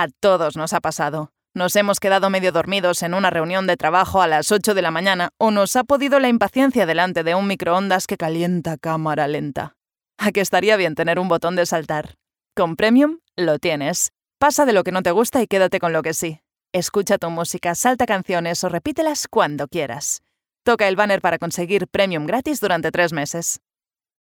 A todos nos ha pasado. Nos hemos quedado medio dormidos en una reunión de trabajo a las 8 de la mañana o nos ha podido la impaciencia delante de un microondas que calienta cámara lenta. ¿A que estaría bien tener un botón de saltar? Con Premium lo tienes. Pasa de lo que no te gusta y quédate con lo que sí. Escucha tu música, salta canciones o repítelas cuando quieras. Toca el banner para conseguir Premium gratis durante tres meses.